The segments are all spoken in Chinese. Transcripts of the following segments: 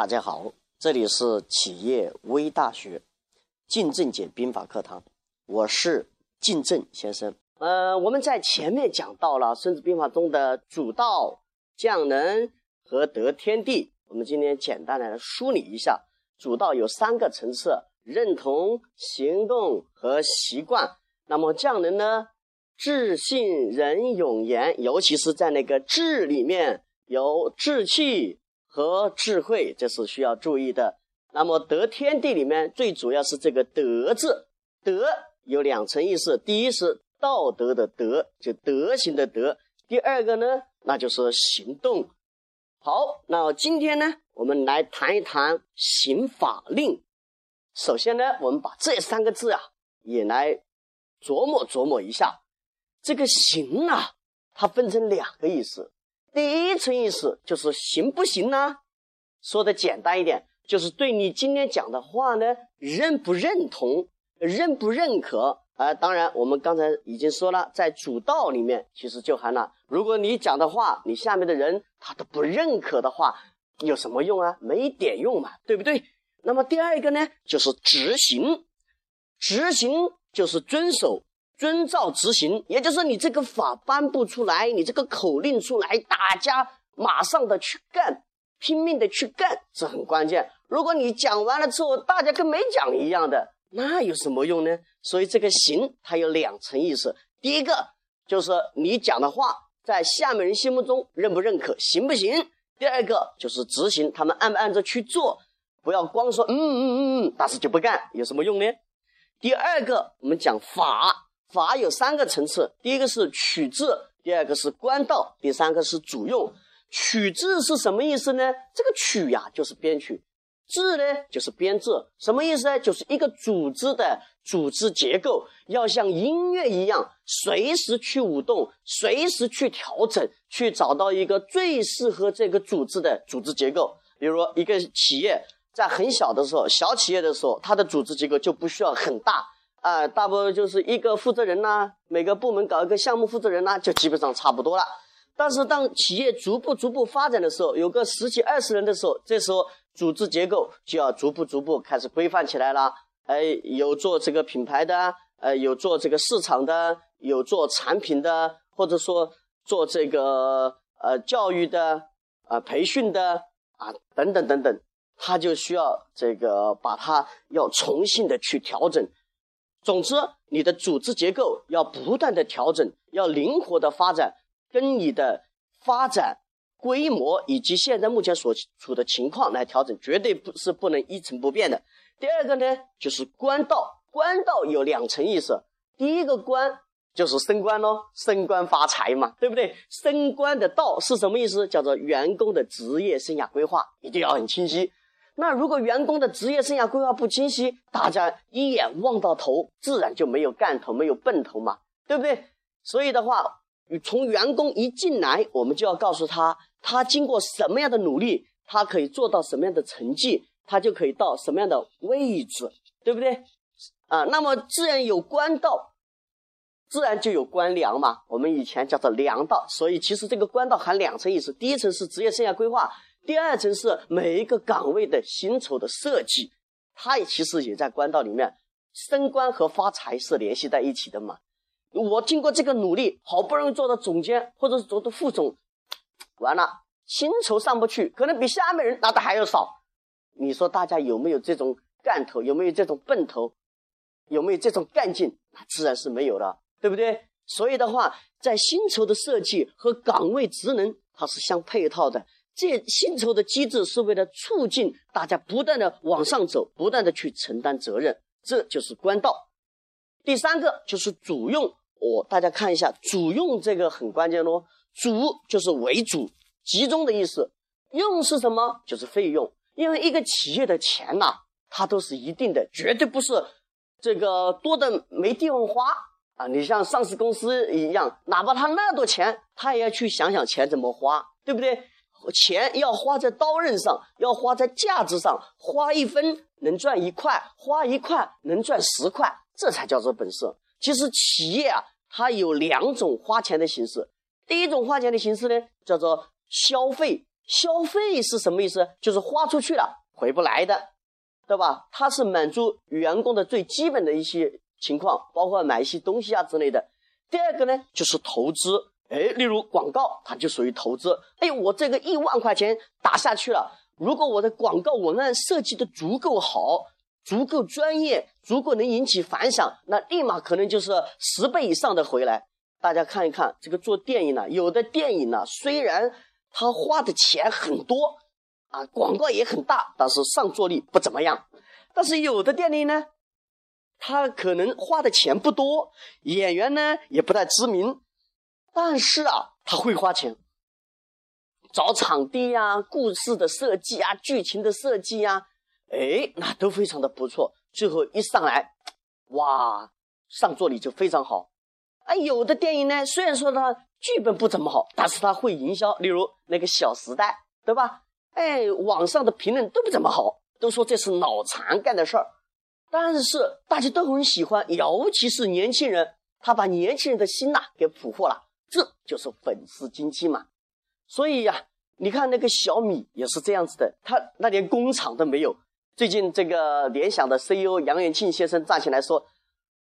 大家好，这里是企业微大学靳正解兵法课堂，我是靳正先生。呃，我们在前面讲到了《孙子兵法》中的主道、将能和得天地。我们今天简单来梳理一下，主道有三个层次：认同、行动和习惯。那么将能呢？智、信、仁、勇、严，尤其是在那个智里面有志气。和智慧，这是需要注意的。那么得天地里面最主要是这个德字，德有两层意思，第一是道德的德，就德行的德；第二个呢，那就是行动。好，那今天呢，我们来谈一谈行法令。首先呢，我们把这三个字啊，也来琢磨琢磨一下。这个行啊，它分成两个意思。第一层意思就是行不行呢？说的简单一点，就是对你今天讲的话呢，认不认同，认不认可啊？当然，我们刚才已经说了，在主道里面其实就含了，如果你讲的话，你下面的人他都不认可的话，有什么用啊？没一点用嘛，对不对？那么第二个呢，就是执行，执行就是遵守。遵照执行，也就是你这个法颁布出来，你这个口令出来，大家马上的去干，拼命的去干，这很关键。如果你讲完了之后，大家跟没讲一样的，那有什么用呢？所以这个行它有两层意思，第一个就是你讲的话在下面人心目中认不认可，行不行？第二个就是执行，他们按不按照去做，不要光说嗯嗯嗯嗯，但是就不干，有什么用呢？第二个我们讲法。法有三个层次，第一个是取制，第二个是官道，第三个是主用。取制是什么意思呢？这个取呀就是编曲，制呢就是编制，什么意思呢？就是一个组织的组织结构要像音乐一样，随时去舞动，随时去调整，去找到一个最适合这个组织的组织结构。比如一个企业在很小的时候，小企业的时候，它的组织结构就不需要很大。啊，大部分就是一个负责人呐，每个部门搞一个项目负责人呐，就基本上差不多了。但是当企业逐步逐步发展的时候，有个十几二十人的时候，这时候组织结构就要逐步逐步开始规范起来了。哎，有做这个品牌的，呃，有做这个市场的，有做产品的，或者说做这个呃教育的，啊，培训的啊，等等等等，他就需要这个把它要重新的去调整。总之，你的组织结构要不断的调整，要灵活的发展，跟你的发展规模以及现在目前所处的情况来调整，绝对不是不能一成不变的。第二个呢，就是官道，官道有两层意思，第一个官就是升官喽，升官发财嘛，对不对？升官的道是什么意思？叫做员工的职业生涯规划一定要很清晰。那如果员工的职业生涯规划不清晰，大家一眼望到头，自然就没有干头，没有奔头嘛，对不对？所以的话，从员工一进来，我们就要告诉他，他经过什么样的努力，他可以做到什么样的成绩，他就可以到什么样的位置，对不对？啊，那么自然有官道，自然就有官粮嘛。我们以前叫做粮道，所以其实这个官道含两层意思，第一层是职业生涯规划。第二层是每一个岗位的薪酬的设计，它也其实也在官道里面，升官和发财是联系在一起的嘛。我经过这个努力，好不容易做到总监或者是做到副总，完了薪酬上不去，可能比下面人拿的还要少。你说大家有没有这种干头？有没有这种奔头？有没有这种干劲？那自然是没有了，对不对？所以的话，在薪酬的设计和岗位职能，它是相配套的。这薪酬的机制是为了促进大家不断的往上走，不断的去承担责任，这就是官道。第三个就是主用，哦，大家看一下主用这个很关键喽。主就是为主，集中的意思。用是什么？就是费用。因为一个企业的钱呐，它都是一定的，绝对不是这个多的没地方花啊。你像上市公司一样，哪怕他那么多钱，他也要去想想钱怎么花，对不对？钱要花在刀刃上，要花在价值上，花一分能赚一块，花一块能赚十块，这才叫做本事。其实企业啊，它有两种花钱的形式。第一种花钱的形式呢，叫做消费，消费是什么意思？就是花出去了回不来的，对吧？它是满足员工的最基本的一些情况，包括买一些东西啊之类的。第二个呢，就是投资。哎，例如广告，它就属于投资。哎，我这个一万块钱打下去了，如果我的广告文案设计的足够好、足够专业、足够能引起反响，那立马可能就是十倍以上的回来。大家看一看，这个做电影呢，有的电影呢，虽然他花的钱很多啊，广告也很大，但是上座率不怎么样。但是有的电影呢，他可能花的钱不多，演员呢也不太知名。但是啊，他会花钱，找场地呀、故事的设计啊、剧情的设计呀，哎，那都非常的不错。最后一上来，哇，上座率就非常好。啊，有的电影呢，虽然说它剧本不怎么好，但是它会营销。例如那个《小时代》，对吧？哎，网上的评论都不怎么好，都说这是脑残干的事儿。但是大家都很喜欢，尤其是年轻人，他把年轻人的心呐给俘获了。这就是粉丝经济嘛，所以呀，你看那个小米也是这样子的，他那连工厂都没有。最近这个联想的 CEO 杨元庆先生站起来说，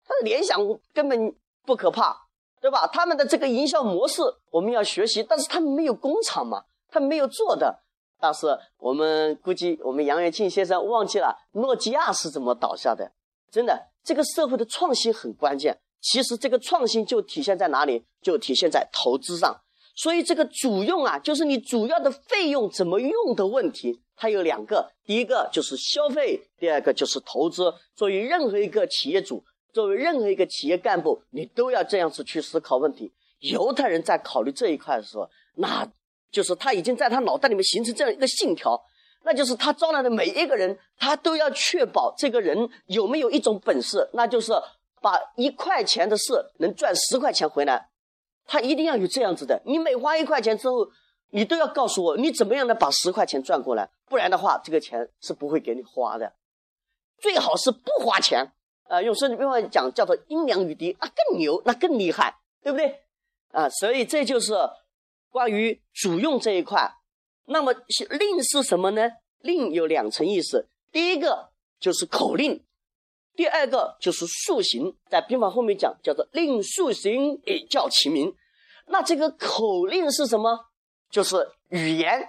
他的联想根本不可怕，对吧？他们的这个营销模式我们要学习，但是他们没有工厂嘛，他没有做的。但是我们估计我们杨元庆先生忘记了诺基亚是怎么倒下的。真的，这个社会的创新很关键。其实这个创新就体现在哪里？就体现在投资上。所以这个主用啊，就是你主要的费用怎么用的问题。它有两个，第一个就是消费，第二个就是投资。作为任何一个企业主，作为任何一个企业干部，你都要这样子去思考问题。犹太人在考虑这一块的时候，那就是他已经在他脑袋里面形成这样一个信条，那就是他招来的每一个人，他都要确保这个人有没有一种本事，那就是。把一块钱的事能赚十块钱回来，他一定要有这样子的。你每花一块钱之后，你都要告诉我你怎么样的把十块钱赚过来，不然的话，这个钱是不会给你花的。最好是不花钱，啊，用孙子兵法讲叫做阴阳雨滴，那更牛，那更厉害，对不对？啊，所以这就是关于主用这一块。那么令是什么呢？令有两层意思，第一个就是口令。第二个就是塑形，在兵法后面讲叫做令塑形以教其民。那这个口令是什么？就是语言。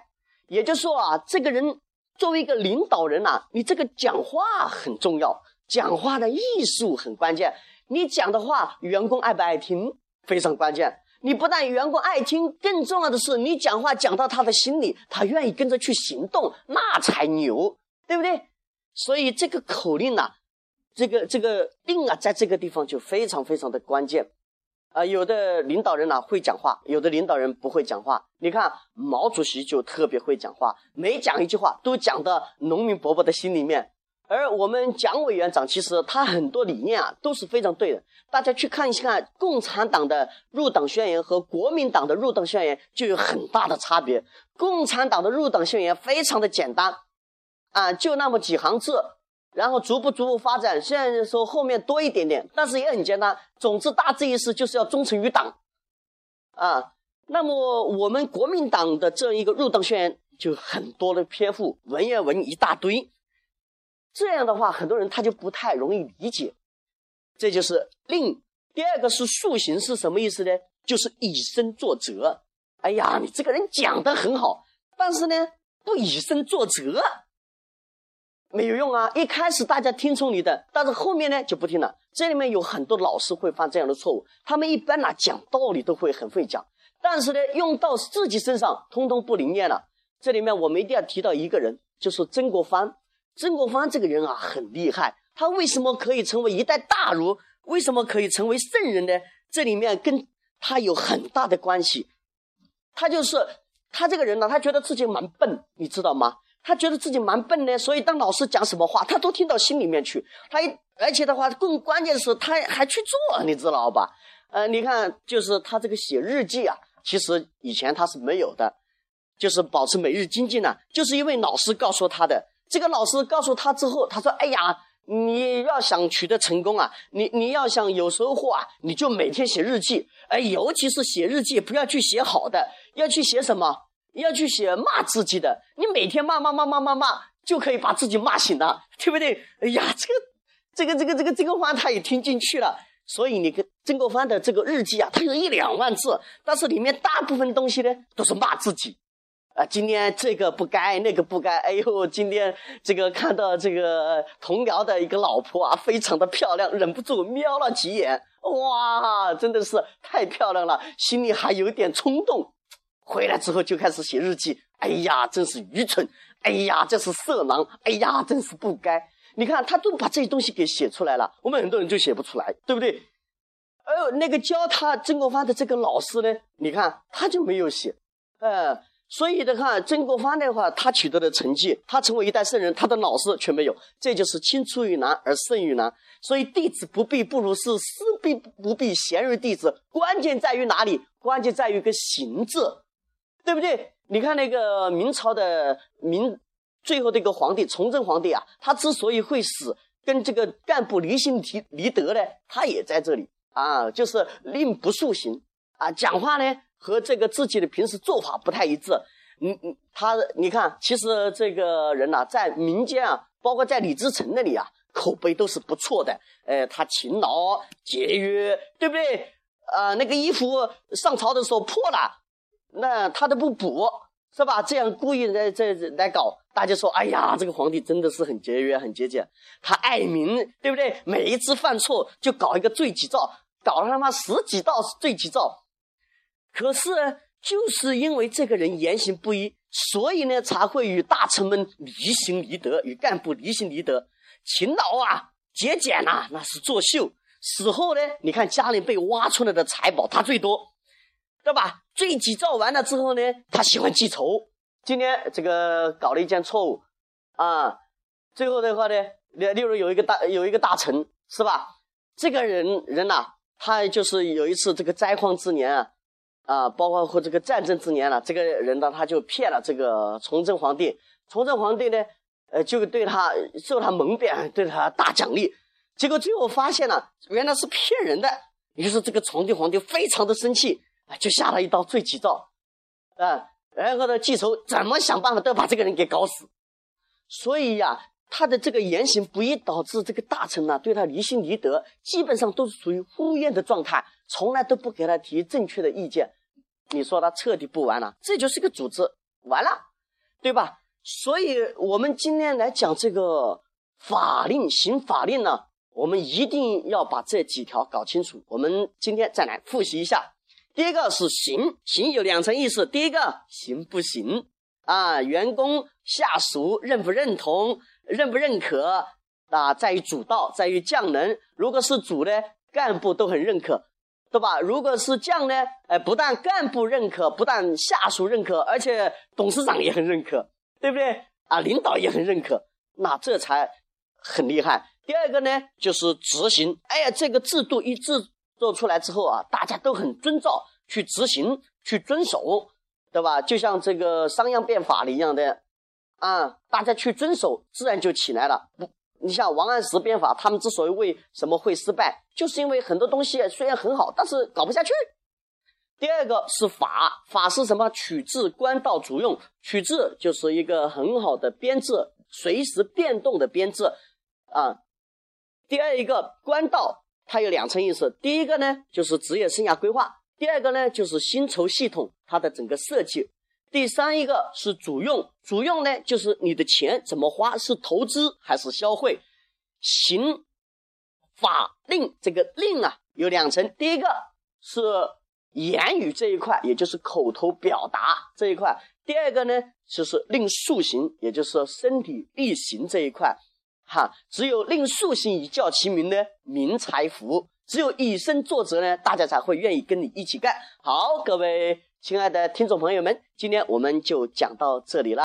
也就是说啊，这个人作为一个领导人呐，你这个讲话很重要，讲话的艺术很关键。你讲的话，员工爱不爱听非常关键。你不但员工爱听，更重要的是你讲话讲到他的心里，他愿意跟着去行动，那才牛，对不对？所以这个口令呐。这个这个定啊，在这个地方就非常非常的关键，啊，有的领导人呢会讲话，有的领导人不会讲话。你看毛主席就特别会讲话，每讲一句话都讲到农民伯伯的心里面。而我们蒋委员长其实他很多理念啊都是非常对的。大家去看一看共产党的入党宣言和国民党的入党宣言就有很大的差别。共产党的入党宣言非常的简单，啊，就那么几行字。然后逐步逐步发展，现在说后面多一点点，但是也很简单。总之大致意思就是要忠诚于党，啊，那么我们国民党的这样一个入党宣言就很多的篇幅，文言文一大堆，这样的话很多人他就不太容易理解。这就是令。第二个是塑形是什么意思呢？就是以身作则。哎呀，你这个人讲的很好，但是呢不以身作则。没有用啊！一开始大家听从你的，但是后面呢就不听了。这里面有很多老师会犯这样的错误，他们一般呢讲道理都会很会讲，但是呢用到自己身上通通不灵验了。这里面我们一定要提到一个人，就是曾国藩。曾国藩这个人啊很厉害，他为什么可以成为一代大儒？为什么可以成为圣人呢？这里面跟他有很大的关系。他就是他这个人呢，他觉得自己蛮笨，你知道吗？他觉得自己蛮笨的，所以当老师讲什么话，他都听到心里面去。他而且的话，更关键的是他还去做，你知道吧？呃，你看，就是他这个写日记啊，其实以前他是没有的，就是保持每日精进呢，就是因为老师告诉他的。这个老师告诉他之后，他说：“哎呀，你要想取得成功啊，你你要想有收获啊，你就每天写日记。哎，尤其是写日记，不要去写好的，要去写什么？要去写骂自己的，你每天骂骂骂骂骂骂，就可以把自己骂醒了，对不对？哎呀，这个这个这个这个曾国藩他也听进去了，所以你跟曾国藩的这个日记啊，他有一两万字，但是里面大部分东西呢都是骂自己。啊，今天这个不该，那个不该。哎呦，今天这个看到这个同僚的一个老婆啊，非常的漂亮，忍不住瞄了几眼。哇，真的是太漂亮了，心里还有点冲动。回来之后就开始写日记。哎呀，真是愚蠢！哎呀，这是色狼！哎呀，真是不该。你看，他都把这些东西给写出来了，我们很多人就写不出来，对不对？呃，那个教他曾国藩的这个老师呢，你看他就没有写，呃。所以的话，曾国藩的话，他取得的成绩，他成为一代圣人，他的老师却没有，这就是青出于蓝而胜于蓝。所以弟子不必不如师，师必不必贤于弟子。关键在于哪里？关键在于个行字，对不对？你看那个明朝的明最后这个皇帝崇祯皇帝啊，他之所以会死，跟这个干部离心离离德呢，他也在这里啊，就是令不肃行啊，讲话呢。和这个自己的平时做法不太一致，嗯嗯，他你看，其实这个人呐，在民间啊，包括在李自成那里啊，口碑都是不错的。呃，他勤劳节约，对不对？呃，那个衣服上朝的时候破了，那他都不补，是吧？这样故意在这来搞，大家说，哎呀，这个皇帝真的是很节约、很节俭。他爱民，对不对？每一次犯错就搞一个罪己诏，搞了他妈十几道罪己诏。可是，就是因为这个人言行不一，所以呢，才会与大臣们离心离德，与干部离心离德。勤劳啊，节俭呐，那是作秀。死后呢，你看家里被挖出来的财宝，他最多，对吧？罪己诏完了之后呢，他喜欢记仇。今天这个搞了一件错误，啊，最后的话呢，例例如有一个大有一个大臣，是吧？这个人人呐，他就是有一次这个灾荒之年啊。啊，包括和这个战争之年了，这个人呢，他就骗了这个崇祯皇帝。崇祯皇帝呢，呃，就对他受他蒙骗，对他大奖励。结果最后发现了，原来是骗人的。于是这个崇祯皇帝非常的生气，就下了一道罪己诏，啊，然后呢，记仇，怎么想办法都要把这个人给搞死。所以呀，他的这个言行不一，导致这个大臣呢，对他离心离德，基本上都是属于敷衍的状态。从来都不给他提正确的意见，你说他彻底不完了，这就是个组织完了，对吧？所以，我们今天来讲这个法令行法令呢，我们一定要把这几条搞清楚。我们今天再来复习一下，第一个是行，行有两层意思，第一个行不行啊？员工下属认不认同，认不认可啊？在于主道，在于匠能。如果是主呢，干部都很认可。对吧？如果是将呢？哎，不但干部认可，不但下属认可，而且董事长也很认可，对不对？啊，领导也很认可，那这才很厉害。第二个呢，就是执行。哎呀，这个制度一制做出来之后啊，大家都很遵照去执行、去遵守，对吧？就像这个商鞅变法的一样的，啊，大家去遵守，自然就起来了。你像王安石变法，他们之所以为什么会失败，就是因为很多东西虽然很好，但是搞不下去。第二个是法，法是什么？取制官道主用，取制就是一个很好的编制，随时变动的编制啊。第二一个官道，它有两层意思，第一个呢就是职业生涯规划，第二个呢就是薪酬系统它的整个设计。第三一个是主用，主用呢就是你的钱怎么花，是投资还是消费？行法令这个令啊有两层，第一个是言语这一块，也就是口头表达这一块；第二个呢就是令速行，也就是身体力行这一块。哈，只有令素行以教其民呢，民才服；只有以身作则呢，大家才会愿意跟你一起干。好，各位。亲爱的听众朋友们，今天我们就讲到这里了。